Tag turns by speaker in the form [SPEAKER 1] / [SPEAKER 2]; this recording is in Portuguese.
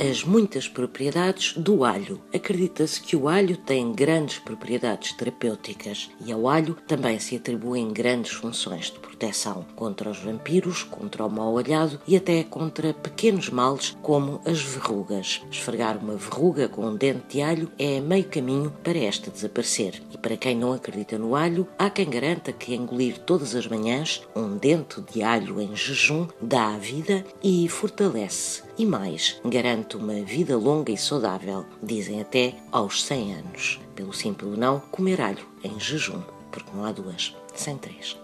[SPEAKER 1] as muitas propriedades do alho. Acredita-se que o alho tem grandes propriedades terapêuticas e ao alho também se atribuem grandes funções de proteção contra os vampiros, contra o mal olhado e até contra pequenos males como as verrugas. Esfregar uma verruga com um dente de alho é meio caminho para esta desaparecer. E para quem não acredita no alho, há quem garanta que engolir todas as manhãs um dente de alho em jejum dá a vida e fortalece. E mais, garante uma vida longa e saudável, dizem até aos 100 anos. Pelo simples não comer alho em jejum, porque não há duas sem três.